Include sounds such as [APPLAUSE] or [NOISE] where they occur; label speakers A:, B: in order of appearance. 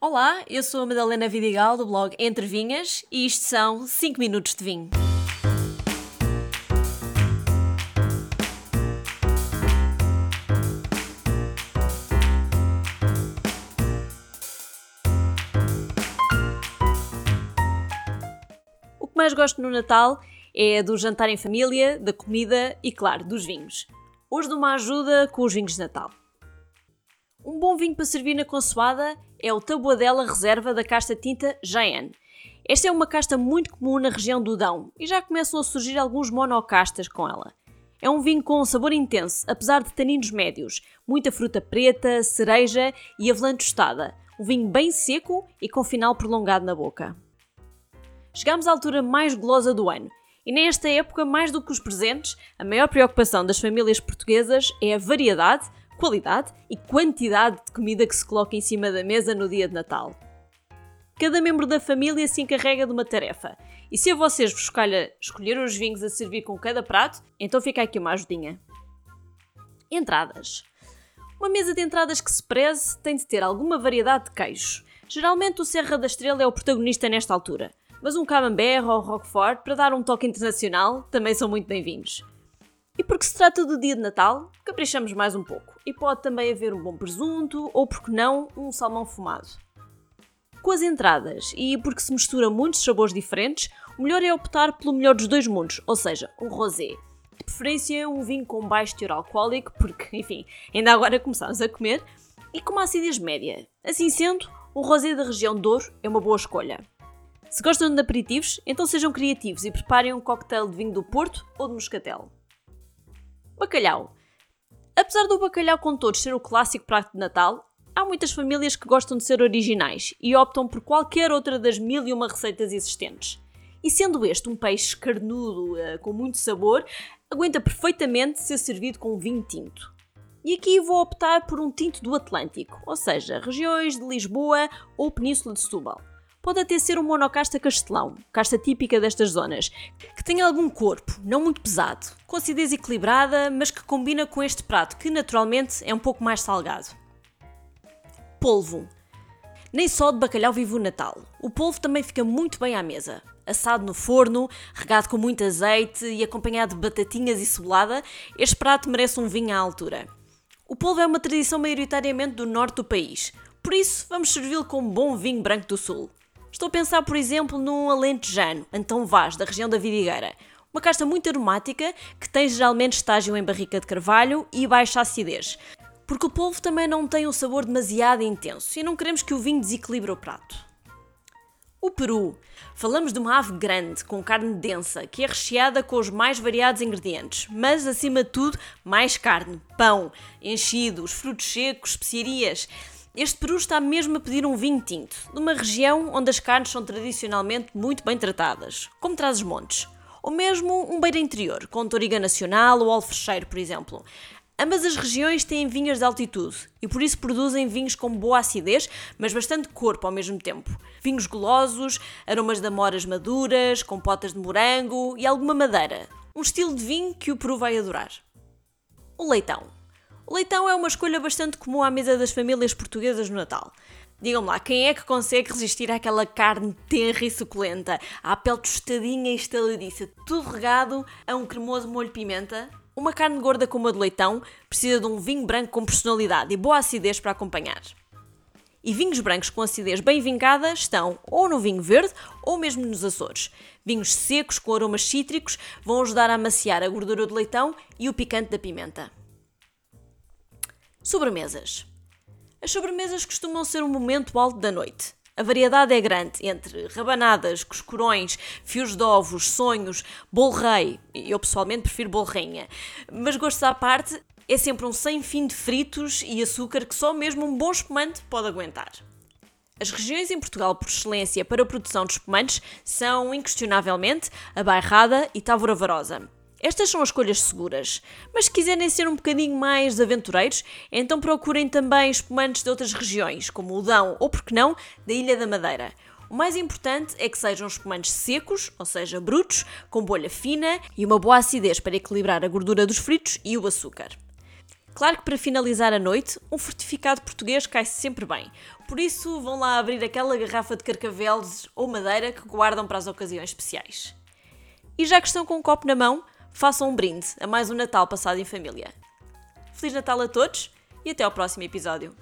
A: Olá, eu sou a Madalena Vidigal do blog Entre Vinhas e isto são 5 minutos de vinho. O que mais gosto no Natal é do jantar em família, da comida e, claro, dos vinhos. Hoje dou uma ajuda com os vinhos de Natal. Um bom vinho para servir na consoada é o Taboadela Reserva da casta tinta Jaén. Esta é uma casta muito comum na região do Dão e já começam a surgir alguns monocastas com ela. É um vinho com um sabor intenso, apesar de taninos médios, muita fruta preta, cereja e avelã tostada. Um vinho bem seco e com final prolongado na boca. Chegamos à altura mais golosa do ano e nesta época, mais do que os presentes, a maior preocupação das famílias portuguesas é a variedade, qualidade e quantidade de comida que se coloca em cima da mesa no dia de Natal. Cada membro da família se encarrega de uma tarefa, e se a vocês vos escolha escolher os vinhos a servir com cada prato, então fica aqui uma ajudinha. Entradas. Uma mesa de entradas que se preze tem de ter alguma variedade de queijos. Geralmente o Serra da Estrela é o protagonista nesta altura, mas um camembert ou roquefort para dar um toque internacional também são muito bem-vindos. E porque se trata do dia de Natal, caprichamos mais um pouco. E pode também haver um bom presunto ou, por que não, um salmão fumado. Com as entradas, e porque se mistura muitos sabores diferentes, o melhor é optar pelo melhor dos dois mundos, ou seja, um rosé. De preferência, um vinho com baixo teor alcoólico, porque, [LAUGHS] enfim, ainda agora começamos a comer, e com uma acidez média. Assim sendo, um rosé da região Douro é uma boa escolha. Se gostam de aperitivos, então sejam criativos e preparem um cocktail de vinho do Porto ou de Moscatel. Bacalhau. Apesar do bacalhau com todos ser o clássico prato de Natal, há muitas famílias que gostam de ser originais e optam por qualquer outra das mil e uma receitas existentes. E sendo este um peixe carnudo, uh, com muito sabor, aguenta perfeitamente ser servido com vinho tinto. E aqui vou optar por um tinto do Atlântico, ou seja, regiões de Lisboa ou Península de Setúbal pode até ser um monocasta castelão, casta típica destas zonas, que tem algum corpo, não muito pesado, com acidez equilibrada, mas que combina com este prato, que naturalmente é um pouco mais salgado. Polvo. Nem só de bacalhau vive o Natal. O polvo também fica muito bem à mesa. Assado no forno, regado com muito azeite e acompanhado de batatinhas e cebolada, este prato merece um vinho à altura. O polvo é uma tradição maioritariamente do norte do país, por isso vamos servi-lo com um bom vinho branco do sul. Estou a pensar, por exemplo, num alentejano, Antão Vaz, da região da Vidigueira. Uma casta muito aromática que tem geralmente estágio em barrica de carvalho e baixa acidez. Porque o polvo também não tem um sabor demasiado intenso e não queremos que o vinho desequilibre o prato. O peru. Falamos de uma ave grande, com carne densa, que é recheada com os mais variados ingredientes, mas acima de tudo, mais carne, pão, enchidos, frutos secos, especiarias. Este Peru está mesmo a pedir um vinho tinto, de uma região onde as carnes são tradicionalmente muito bem tratadas, como traz os montes ou mesmo um beira interior, com Toriga Nacional ou Alfecheiro, por exemplo. Ambas as regiões têm vinhas de altitude e por isso produzem vinhos com boa acidez, mas bastante corpo ao mesmo tempo. Vinhos golosos, aromas de amoras maduras, compotas de morango e alguma madeira. Um estilo de vinho que o Peru vai adorar. O leitão. O leitão é uma escolha bastante comum à mesa das famílias portuguesas no Natal. Digam-me lá, quem é que consegue resistir àquela carne tenra e suculenta, à pele tostadinha e estaladiça, tudo regado a um cremoso molho pimenta? Uma carne gorda como a do leitão precisa de um vinho branco com personalidade e boa acidez para acompanhar. E vinhos brancos com acidez bem vingada estão ou no vinho verde ou mesmo nos Açores. Vinhos secos com aromas cítricos vão ajudar a amaciar a gordura do leitão e o picante da pimenta. Sobremesas. As sobremesas costumam ser um momento alto da noite. A variedade é grande entre rabanadas, coscorões, fios de ovos, sonhos, bolo rei. Eu pessoalmente prefiro bolo rainha. Mas gostos à parte, é sempre um sem fim de fritos e açúcar que só mesmo um bom espumante pode aguentar. As regiões em Portugal por excelência para a produção de espumantes são, inquestionavelmente, a Bairrada e Távora Varosa. Estas são as escolhas seguras, mas se quiserem ser um bocadinho mais aventureiros, então procurem também espumantes de outras regiões, como o Dão ou, por que não, da Ilha da Madeira. O mais importante é que sejam espumantes secos, ou seja, brutos, com bolha fina e uma boa acidez para equilibrar a gordura dos fritos e o açúcar. Claro que para finalizar a noite, um fortificado português cai sempre bem. Por isso, vão lá abrir aquela garrafa de carcavelos ou madeira que guardam para as ocasiões especiais. E já que estão com um copo na mão, façam um brinde a mais um Natal passado em família. Feliz Natal a todos e até ao próximo episódio.